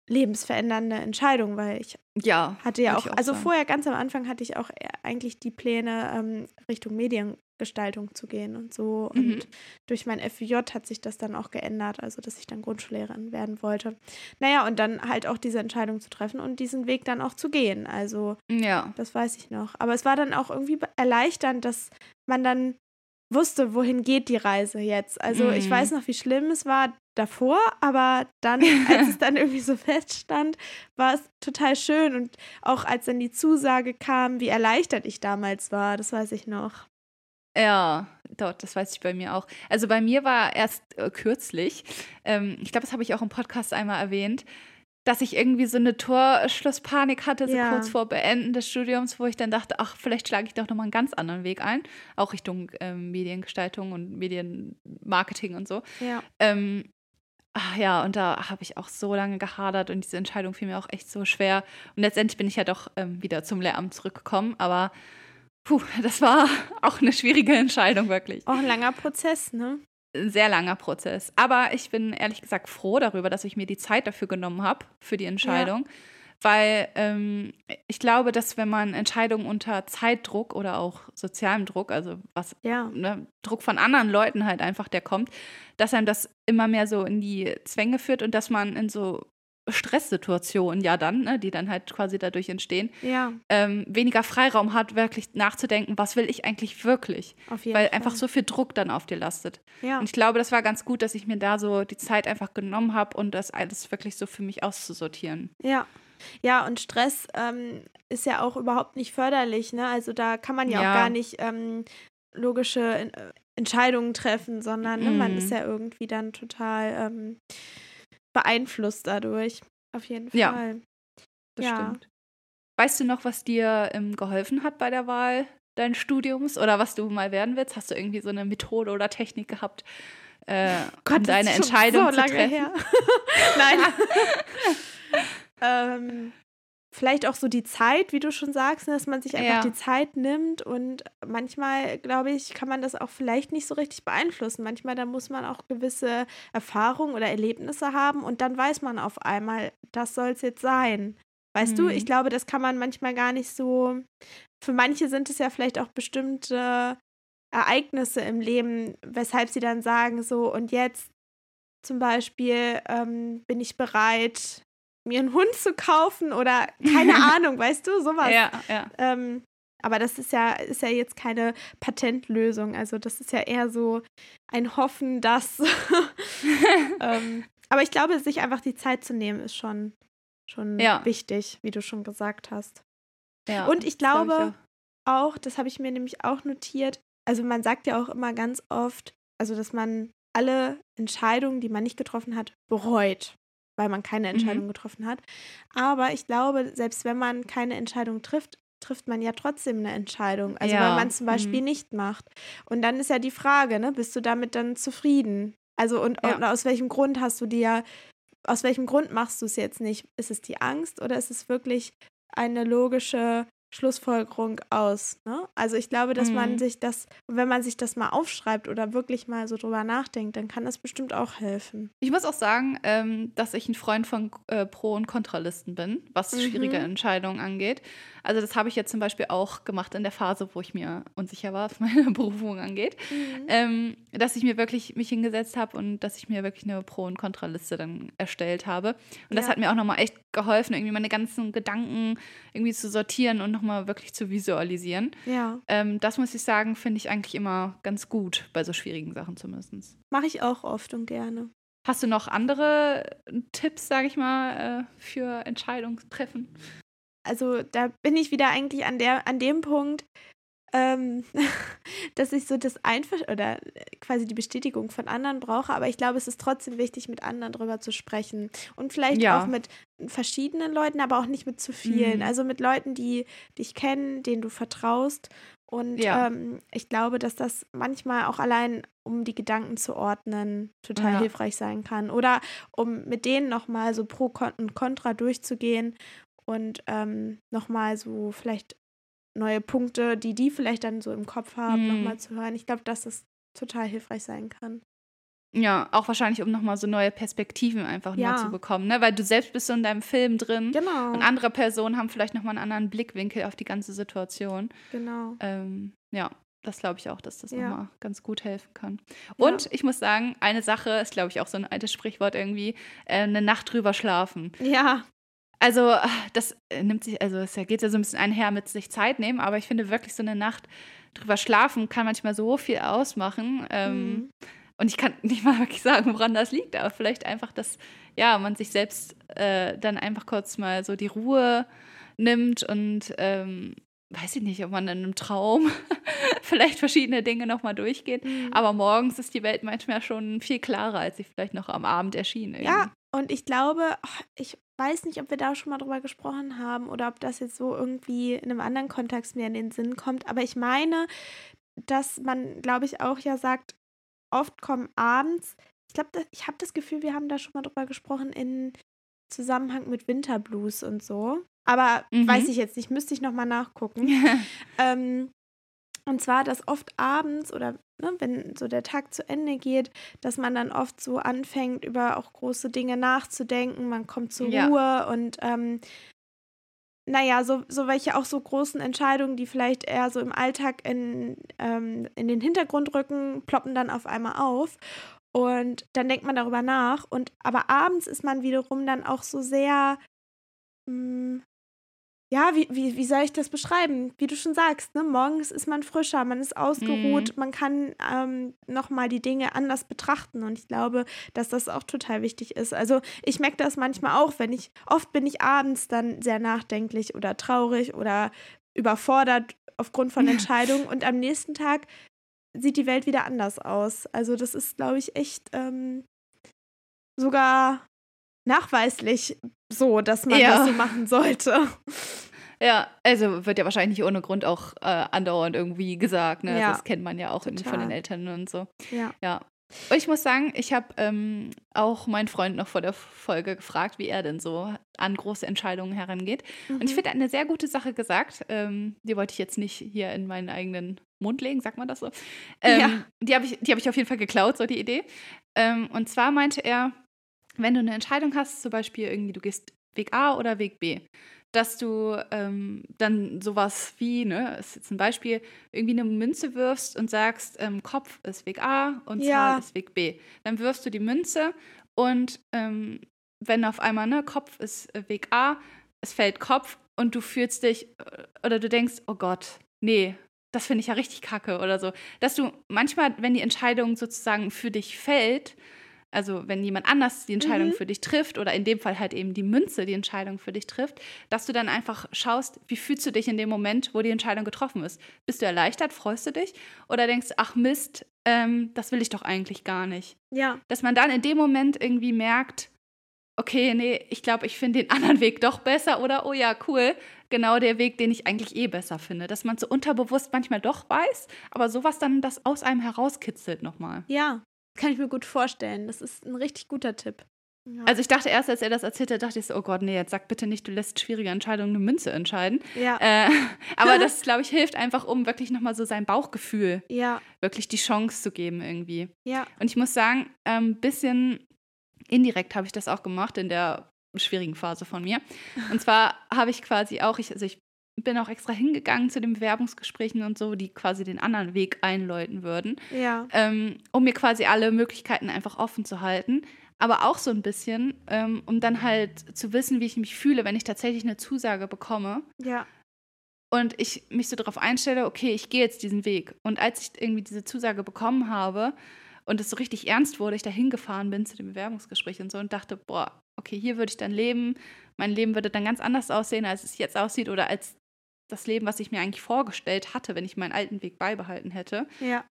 lebensverändernde Entscheidung, weil ich ja. hatte ja auch, ich also sagen. vorher ganz am Anfang hatte ich auch eher eigentlich die Pläne, ähm, Richtung Mediengestaltung zu gehen und so. Mhm. Und durch mein FJ hat sich das dann auch geändert, also dass ich dann Grundschullehrerin werden wollte. Naja, und dann halt auch diese Entscheidung zu treffen und diesen Weg dann auch zu gehen. Also Ja. das weiß ich noch. Aber es war dann auch irgendwie erleichternd, dass man dann wusste, wohin geht die Reise jetzt. Also ich Mhm. weiß noch, wie schlimm es war davor, aber dann, [LAUGHS] als es dann irgendwie so feststand, war es total schön. Und auch als dann die Zusage kam, wie erleichtert ich damals war, das weiß ich noch. Ja, dort, das weiß ich bei mir auch. Also bei mir war erst äh, kürzlich, ähm, ich glaube, das habe ich auch im Podcast einmal erwähnt, dass ich irgendwie so eine Torschlusspanik hatte, so Ja. kurz vor Beenden des Studiums, wo ich dann dachte, ach, vielleicht schlage ich doch nochmal einen ganz anderen Weg ein, auch Richtung ähm, Mediengestaltung und Medienmarketing und so. Ja. Ähm, ach ja, und da habe ich auch so lange gehadert und diese Entscheidung fiel mir auch echt so schwer. Und letztendlich bin ich ja doch ähm, wieder zum Lehramt zurückgekommen, aber puh, das war [LAUGHS] auch eine schwierige Entscheidung, wirklich. Auch ein langer Prozess, ne? Ein sehr langer Prozess. Aber ich bin ehrlich gesagt froh darüber, dass ich mir die Zeit dafür genommen habe, für die Entscheidung. Weil ähm, ich glaube, dass wenn man Entscheidungen unter Zeitdruck oder auch sozialem Druck, also was Ja. ne, Druck von anderen Leuten halt einfach, der kommt, dass einem das immer mehr so in die Zwänge führt und dass man in so Stresssituationen ja dann, ne, die dann halt quasi dadurch entstehen, Ja, ähm, weniger Freiraum hat, wirklich nachzudenken, was will ich eigentlich wirklich? auf jeden Weil Fall. einfach so viel Druck dann auf dir lastet. Ja. Und ich glaube, das war ganz gut, dass ich mir da so die Zeit einfach genommen habe und das alles wirklich so für mich auszusortieren. Ja. Ja, und Stress ähm, ist ja auch überhaupt nicht förderlich, ne? Also da kann man ja, Ja. auch gar nicht ähm, logische Entscheidungen treffen, sondern ne, man Mhm. ist ja irgendwie dann total ähm, beeinflusst dadurch. Auf jeden Ja. Fall. Das Ja. stimmt. Weißt du noch, was dir ähm, geholfen hat bei der Wahl deines Studiums oder was du mal werden willst? Hast du irgendwie so eine Methode oder Technik gehabt, äh, um das deine ist schon Entscheidung so zu lange treffen? Her. [LAUGHS] Nein. [LAUGHS] ähm, vielleicht auch so die Zeit, wie du schon sagst, ne, dass man sich einfach Ja. die Zeit nimmt und manchmal, glaube ich, kann man das auch vielleicht nicht so richtig beeinflussen. Manchmal, da muss man auch gewisse Erfahrungen oder Erlebnisse haben und dann weiß man auf einmal, das soll es jetzt sein. Weißt du, Mhm. ich glaube, das kann man manchmal gar nicht so. Für manche sind es ja vielleicht auch bestimmte Ereignisse im Leben, weshalb sie dann sagen, so, und jetzt zum Beispiel ähm, bin ich bereit, mir einen Hund zu kaufen oder keine [LAUGHS] Ahnung, weißt du, sowas. Ja, ja. Ähm, aber das ist ja, ist ja jetzt keine Patentlösung. Also das ist ja eher so ein Hoffen, dass. [LAUGHS] ähm, aber ich glaube, sich einfach die Zeit zu nehmen, ist schon, schon Ja. wichtig, wie du schon gesagt hast. ja. Und ich das glaub glaube auch, das habe ich mir nämlich auch notiert, also man sagt ja auch immer ganz oft, also dass man alle Entscheidungen, die man nicht getroffen hat, bereut, weil man keine Mhm. Entscheidung getroffen hat. Aber ich glaube, selbst wenn man keine Entscheidung trifft, trifft man ja trotzdem eine Entscheidung. Also Ja, weil man zum Beispiel mhm. nicht macht. Und dann ist ja die Frage, ne, bist du damit dann zufrieden? Also und, Ja. und aus welchem Grund hast du dir, aus welchem Grund machst du es jetzt nicht? Ist es die Angst oder ist es wirklich eine logische Schlussfolgerung aus. Ne? Also ich glaube, dass man Mhm. sich das, wenn man sich das mal aufschreibt oder wirklich mal so drüber nachdenkt, dann kann das bestimmt auch helfen. Ich muss auch sagen, ähm, dass ich ein Freund von äh, Pro- und Kontralisten bin, was Mhm. schwierige Entscheidungen angeht. Also das habe ich jetzt zum Beispiel auch gemacht in der Phase, wo ich mir unsicher war, was [LAUGHS] meine Berufung angeht. Ähm, dass ich mir wirklich mich hingesetzt habe und dass ich mir wirklich eine Pro- und Kontraliste dann erstellt habe. Und das Ja. hat mir auch nochmal echt geholfen, irgendwie meine ganzen Gedanken irgendwie zu sortieren und nochmal wirklich zu visualisieren. Ja, Ähm, das muss ich sagen, finde ich eigentlich immer ganz gut, bei so schwierigen Sachen zumindest. mache ich auch oft und gerne. Hast du noch andere Tipps, sage ich mal, äh, für Entscheidungstreffen? Also da bin ich wieder eigentlich an der, an dem Punkt, ähm, [LAUGHS] dass ich so das Einver oder quasi die Bestätigung von anderen brauche, aber ich glaube, es ist trotzdem wichtig, mit anderen drüber zu sprechen. Und vielleicht Ja. auch mit verschiedenen Leuten, aber auch nicht mit zu vielen. Mhm. Also mit Leuten, die dich kennen, denen du vertraust Und ja. ähm, ich glaube, dass das manchmal auch allein, um die Gedanken zu ordnen, total ja. hilfreich sein kann. Oder um mit denen nochmal so Pro und Contra durchzugehen und ähm, nochmal so vielleicht neue Punkte, die die vielleicht dann so im Kopf haben, mhm. nochmal zu hören. Ich glaube, dass das total hilfreich sein kann. Ja, auch wahrscheinlich, um nochmal so neue Perspektiven einfach ja. nur zu bekommen, ne? Weil du selbst bist so in deinem Film drin. Genau. Und andere Personen haben vielleicht nochmal einen anderen Blickwinkel auf die ganze Situation. Genau. Ähm, ja, das glaube ich auch, dass das ja. nochmal ganz gut helfen kann. Und ja. ich muss sagen, eine Sache ist, glaube ich, auch so ein altes Sprichwort irgendwie, äh, eine Nacht drüber schlafen. Ja. Also, das nimmt sich, also es geht ja so ein bisschen einher mit sich Zeit nehmen, aber ich finde wirklich so eine Nacht drüber schlafen kann manchmal so viel ausmachen. Ähm, mhm. Und ich kann [LAUGHS] nicht mal wirklich sagen, woran das liegt, aber vielleicht einfach, dass ja, man sich selbst äh, dann einfach kurz mal so die Ruhe nimmt und ähm, weiß ich nicht, ob man in einem Traum [LAUGHS] vielleicht verschiedene Dinge nochmal durchgeht. Mhm. Aber morgens ist die Welt manchmal schon viel klarer, als sie vielleicht noch am Abend erschien. Irgendwie. Ja, und ich glaube, oh, ich weiß nicht, ob wir da schon mal drüber gesprochen haben oder ob das jetzt so irgendwie in einem anderen Kontext mir in den Sinn kommt. Aber ich meine, dass man, glaube ich, auch ja sagt, oft kommen abends, ich glaube, ich habe das Gefühl, wir haben da schon mal drüber gesprochen in Zusammenhang mit Winterblues und so. Aber mhm. weiß ich jetzt nicht, müsste ich nochmal nachgucken. [LAUGHS] ähm, und zwar, dass oft abends oder ne, wenn so der Tag zu Ende geht, dass man dann oft so anfängt, über auch große Dinge nachzudenken. Man kommt zur ja. Ruhe und ähm, naja, so, so welche auch so großen Entscheidungen, die vielleicht eher so im Alltag in, ähm, in den Hintergrund rücken, ploppen dann auf einmal auf. Und dann denkt man darüber nach. Und aber abends ist man wiederum dann auch so sehr, mh, hm, ja, wie, wie, wie soll ich das beschreiben? Wie du schon sagst, ne? morgens ist man frischer, man ist ausgeruht, mhm. man kann ähm, nochmal die Dinge anders betrachten. Und ich glaube, dass das auch total wichtig ist. Also ich merke das manchmal auch, wenn ich, oft bin ich abends dann sehr nachdenklich oder traurig oder überfordert aufgrund von Entscheidungen und am nächsten Tag sieht die Welt wieder anders aus. Also das ist, glaube ich, echt ähm, sogar nachweislich so, dass man ja. das so machen sollte. Ja, also wird ja wahrscheinlich nicht ohne Grund auch äh, andauernd irgendwie gesagt. Ne? Ja. Das kennt man ja auch irgendwie von den Eltern und so. Ja. ja. Und ich muss sagen, ich habe ähm, auch meinen Freund noch vor der Folge gefragt, wie er denn so an große Entscheidungen herangeht. Mhm. Und ich mhm. finde, eine sehr gute Sache gesagt. Ähm, die wollte ich jetzt nicht hier in meinen eigenen Mund legen, sagt man das so. Ähm, ja. Die habe ich, hab ich auf jeden Fall geklaut, so die Idee. Ähm, und zwar meinte er, wenn du eine Entscheidung hast, zum Beispiel irgendwie, du gehst Weg A oder Weg B, dass du ähm, dann sowas wie, ne, ist jetzt ein Beispiel, irgendwie eine Münze wirfst und sagst, ähm, Kopf ist Weg A und ja. Zahl ist Weg B. Dann wirfst du die Münze und ähm, wenn auf einmal, ne, Kopf ist äh, Weg A, es fällt Kopf und du fühlst dich äh, oder du denkst, oh Gott, nee, das finde ich ja richtig kacke oder so. Dass du manchmal, wenn die Entscheidung sozusagen für dich fällt, also wenn jemand anders die Entscheidung mhm. für dich trifft oder in dem Fall halt eben die Münze die Entscheidung für dich trifft, dass du dann einfach schaust, wie fühlst du dich in dem Moment, wo die Entscheidung getroffen ist. Bist du erleichtert, freust du dich oder denkst, ach Mist, ähm, das will ich doch eigentlich gar nicht. Ja. Dass man dann in dem Moment irgendwie merkt, okay, nee, ich glaube, ich finde den [LAUGHS] anderen Weg doch besser oder oh ja, cool, genau der Weg, den ich eigentlich eh besser finde. Dass man so unterbewusst manchmal doch weiß, aber sowas dann das aus einem herauskitzelt nochmal. Ja, kann ich mir gut vorstellen. Das ist ein richtig guter Tipp. Ja. Also ich dachte erst, als er das erzählte, dachte ich so, oh Gott, nee, jetzt sag bitte nicht, du lässt schwierige Entscheidungen eine Münze entscheiden. Ja. Äh, [LAUGHS] aber [LAUGHS] das, glaube ich, hilft einfach, um wirklich nochmal so sein Bauchgefühl ja. wirklich die Chance zu geben irgendwie. Ja. Und ich muss sagen, ein ähm, bisschen indirekt habe ich das auch gemacht in der schwierigen Phase von mir. Und zwar habe ich quasi auch, ich, also ich bin auch extra hingegangen zu den Bewerbungsgesprächen und so, die quasi den anderen Weg einläuten würden. Ja. Ähm, um mir quasi alle Möglichkeiten einfach offen zu halten. Aber auch so ein bisschen, ähm, um dann halt zu wissen, wie ich mich fühle, wenn ich tatsächlich eine Zusage bekomme. Ja. Und ich mich so darauf einstelle, okay, ich gehe jetzt diesen Weg. Und als ich irgendwie diese Zusage bekommen habe und es so richtig ernst wurde, ich da hingefahren bin zu dem Bewerbungsgespräch und so und dachte, boah, okay, hier würde ich dann leben. Mein Leben würde dann ganz anders aussehen, als es jetzt aussieht oder als das Leben, was ich mir eigentlich vorgestellt hatte, wenn ich meinen alten Weg beibehalten hätte. Ja.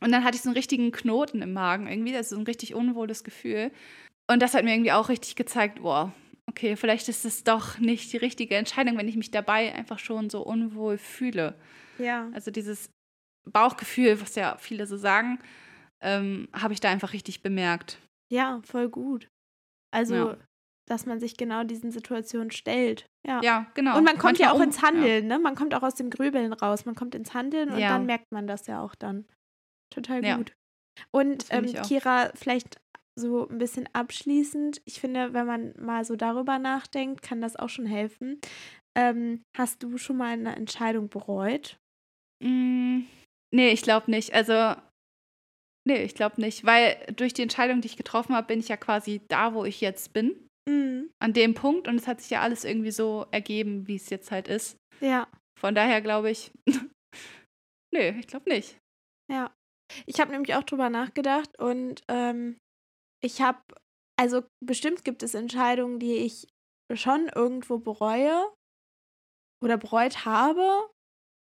Und dann hatte ich so einen richtigen Knoten im Magen irgendwie, das ist so ein richtig unwohles Gefühl. Und das hat mir irgendwie auch richtig gezeigt, boah, okay, vielleicht ist es doch nicht die richtige Entscheidung, wenn ich mich dabei einfach schon so unwohl fühle. Ja. Also dieses Bauchgefühl, was ja viele so sagen, ähm, habe ich da einfach richtig bemerkt. Ja, voll gut. Also, ja. Dass man sich genau diesen Situationen stellt. Ja, ja genau. Und man kommt Manchmal ja auch ins Handeln, ja. ne? Man kommt auch aus dem Grübeln raus. Man kommt ins Handeln und ja. dann merkt man das ja auch dann. Total gut. Und ähm, Kira, vielleicht so ein bisschen abschließend, ich finde, wenn man mal so darüber nachdenkt, kann das auch schon helfen. Ähm, hast du schon mal eine Entscheidung bereut? Mm, nee, ich glaube nicht. Also, nee, ich glaube nicht. Weil durch die Entscheidung, die ich getroffen habe, bin ich ja quasi da, wo ich jetzt bin. Mhm. An dem Punkt. Und es hat sich ja alles irgendwie so ergeben, wie es jetzt halt ist. Ja. Von daher glaube ich, [LAUGHS] nee, ich glaube nicht. Ja. Ich habe nämlich auch drüber nachgedacht und ähm, ich habe, also bestimmt gibt es Entscheidungen, die ich schon irgendwo bereue oder bereut habe.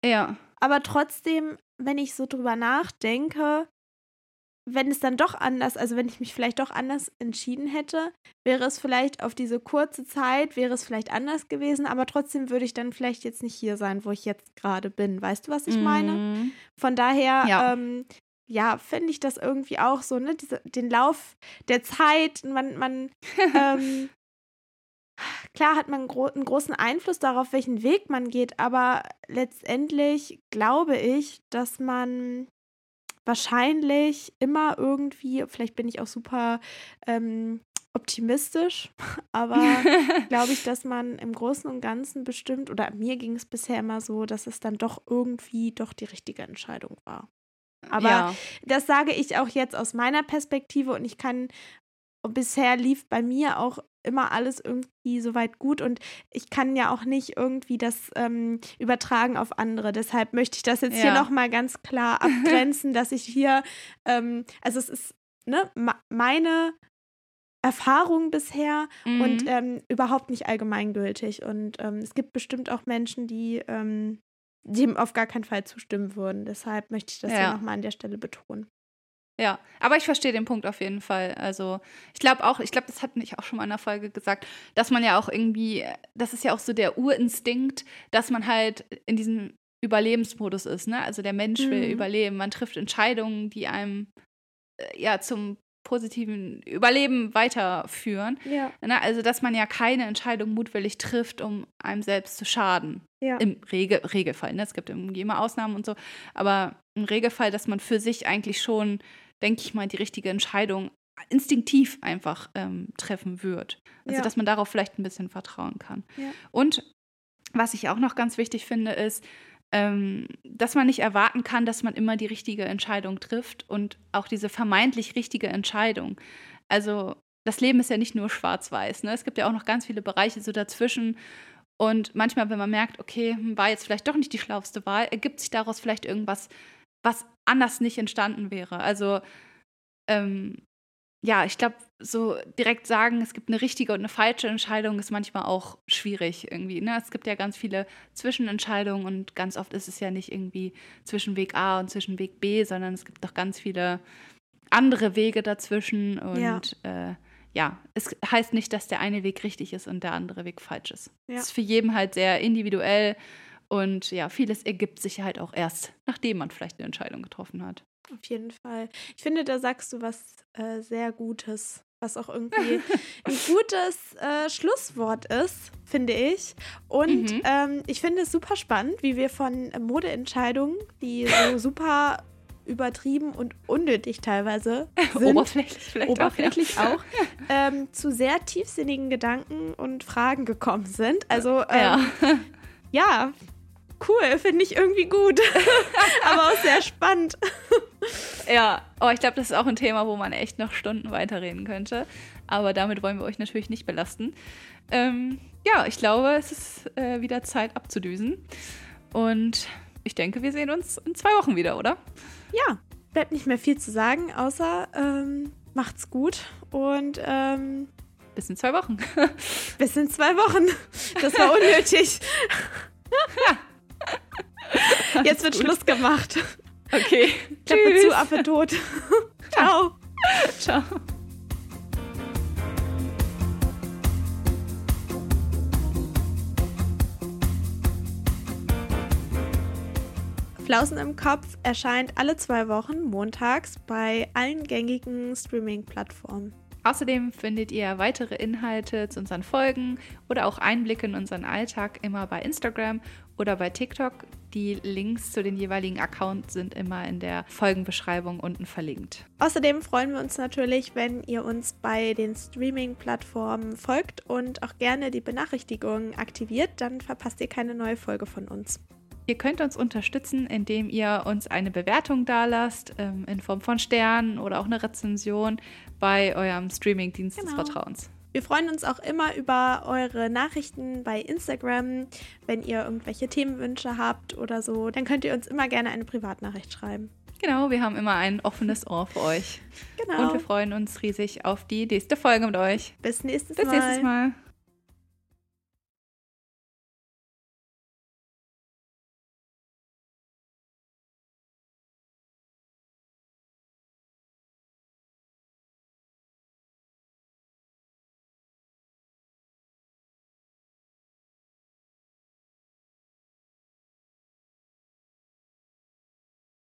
Ja. Aber trotzdem, wenn ich so drüber nachdenke, wenn es dann doch anders, also wenn ich mich vielleicht doch anders entschieden hätte, wäre es vielleicht auf diese kurze Zeit, wäre es vielleicht anders gewesen, aber trotzdem würde ich dann vielleicht jetzt nicht hier sein, wo ich jetzt gerade bin. Weißt du, was ich meine? Mm. Von daher ja. ähm, ja, finde ich das irgendwie auch so, ne? Diese, den Lauf der Zeit, man, man, [LAUGHS] ähm, klar hat man gro einen großen Einfluss darauf, welchen Weg man geht, aber letztendlich glaube ich, dass man wahrscheinlich immer irgendwie, vielleicht bin ich auch super ähm, optimistisch, [LAUGHS] aber [LAUGHS] glaube ich, dass man im Großen und Ganzen bestimmt, oder mir ging es bisher immer so, dass es dann doch irgendwie doch die richtige Entscheidung war. Aber ja. das sage ich auch jetzt aus meiner Perspektive und ich kann, bisher lief bei mir auch immer alles irgendwie soweit gut und ich kann ja auch nicht irgendwie das ähm, übertragen auf andere. Deshalb möchte ich das jetzt ja. hier nochmal ganz klar [LAUGHS] abgrenzen, dass ich hier, ähm, also es ist ne, meine Erfahrung bisher mhm. und ähm, überhaupt nicht allgemeingültig. Und ähm, es gibt bestimmt auch Menschen, die ähm, dem auf gar keinen Fall zustimmen würden. Deshalb möchte ich das ja. hier nochmal an der Stelle betonen. Ja, aber ich verstehe den Punkt auf jeden Fall. Also ich glaube auch, ich glaube, das hatten ich auch schon mal in einer Folge gesagt, dass man ja auch irgendwie, das ist ja auch so der Urinstinkt, dass man halt in diesem Überlebensmodus ist, ne? Also der Mensch will mhm. überleben, man trifft Entscheidungen, die einem äh, ja zum positiven Überleben weiterführen. Ja. Na, also, dass man ja keine Entscheidung mutwillig trifft, um einem selbst zu schaden. Ja. Im Regel, Regelfall. Ne? Es gibt immer Ausnahmen und so. Aber im Regelfall, dass man für sich eigentlich schon, denke ich mal, die richtige Entscheidung instinktiv einfach ähm, treffen wird. Also, ja. dass man darauf vielleicht ein bisschen vertrauen kann. Und was ich auch noch ganz wichtig finde, ist, ähm, dass man nicht erwarten kann, dass man immer die richtige Entscheidung trifft und auch diese vermeintlich richtige Entscheidung. Also das Leben ist ja nicht nur schwarz-weiß. Ne? Es gibt ja auch noch ganz viele Bereiche so dazwischen. Und manchmal, wenn man merkt, okay, hm, war jetzt vielleicht doch nicht die schlauste Wahl, ergibt sich daraus vielleicht irgendwas, was anders nicht entstanden wäre. Also ähm, ja, ich glaube, so direkt sagen, es gibt eine richtige und eine falsche Entscheidung, ist manchmal auch schwierig irgendwie. Ne? Es gibt ja ganz viele Zwischenentscheidungen und ganz oft ist es ja nicht irgendwie zwischen Weg A und zwischen Weg B, sondern es gibt doch ganz viele andere Wege dazwischen. Und ja, äh, ja es heißt nicht, dass der eine Weg richtig ist und der andere Weg falsch ist. Es ja. ist für jeden halt sehr individuell und ja, vieles ergibt sich halt auch erst, nachdem man vielleicht eine Entscheidung getroffen hat. Auf jeden Fall. Ich finde, da sagst du was äh, sehr Gutes, was auch irgendwie [LAUGHS] ein gutes äh, Schlusswort ist, finde ich. Und mhm. ähm, ich finde es super spannend, wie wir von Modeentscheidungen, die so [LAUGHS] super übertrieben und unnötig teilweise [LAUGHS] sind, oberflächlich, vielleicht oberflächlich auch, ja. auch ähm, zu sehr tiefsinnigen Gedanken und Fragen gekommen sind. Also ähm, ja. ja, cool, finde ich irgendwie gut, [LAUGHS] aber auch sehr spannend. ja, oh, ich glaube, das ist auch ein Thema, wo man echt noch Stunden weiterreden könnte. Aber damit wollen wir euch natürlich nicht belasten. Ähm, ja, ich glaube, es ist äh, wieder Zeit abzudüsen. Und ich denke, wir sehen uns in zwei Wochen wieder, oder? Ja, bleibt nicht mehr viel zu sagen, außer ähm, macht's gut und ähm, bis in zwei Wochen. [LAUGHS] bis in zwei Wochen. Das war unnötig. [LAUGHS] Jetzt wird gut. Schluss gemacht. Okay. [LAUGHS] Klappe Tschüss. zu, Affe tot. [LAUGHS] Ciao. Ciao. Flausen im Kopf erscheint alle zwei Wochen montags bei allen gängigen Streaming-Plattformen. Außerdem findet ihr weitere Inhalte zu unseren Folgen oder auch Einblicke in unseren Alltag immer bei Instagram oder bei TikTok. Die Links zu den jeweiligen Accounts sind immer in der Folgenbeschreibung unten verlinkt. Außerdem freuen wir uns natürlich, wenn ihr uns bei den Streaming-Plattformen folgt und auch gerne die Benachrichtigungen aktiviert. Dann verpasst ihr keine neue Folge von uns. Ihr könnt uns unterstützen, indem ihr uns eine Bewertung dalasst, ähm, in Form von Sternen oder auch eine Rezension bei eurem Streamingdienst genau. des Vertrauens. Wir freuen uns auch immer über eure Nachrichten bei Instagram. Wenn ihr irgendwelche Themenwünsche habt oder so, dann könnt ihr uns immer gerne eine Privatnachricht schreiben. Genau, wir haben immer ein offenes Ohr für euch. Genau. Und wir freuen uns riesig auf die nächste Folge mit euch. Bis nächstes Bis Mal. Bis nächstes Mal.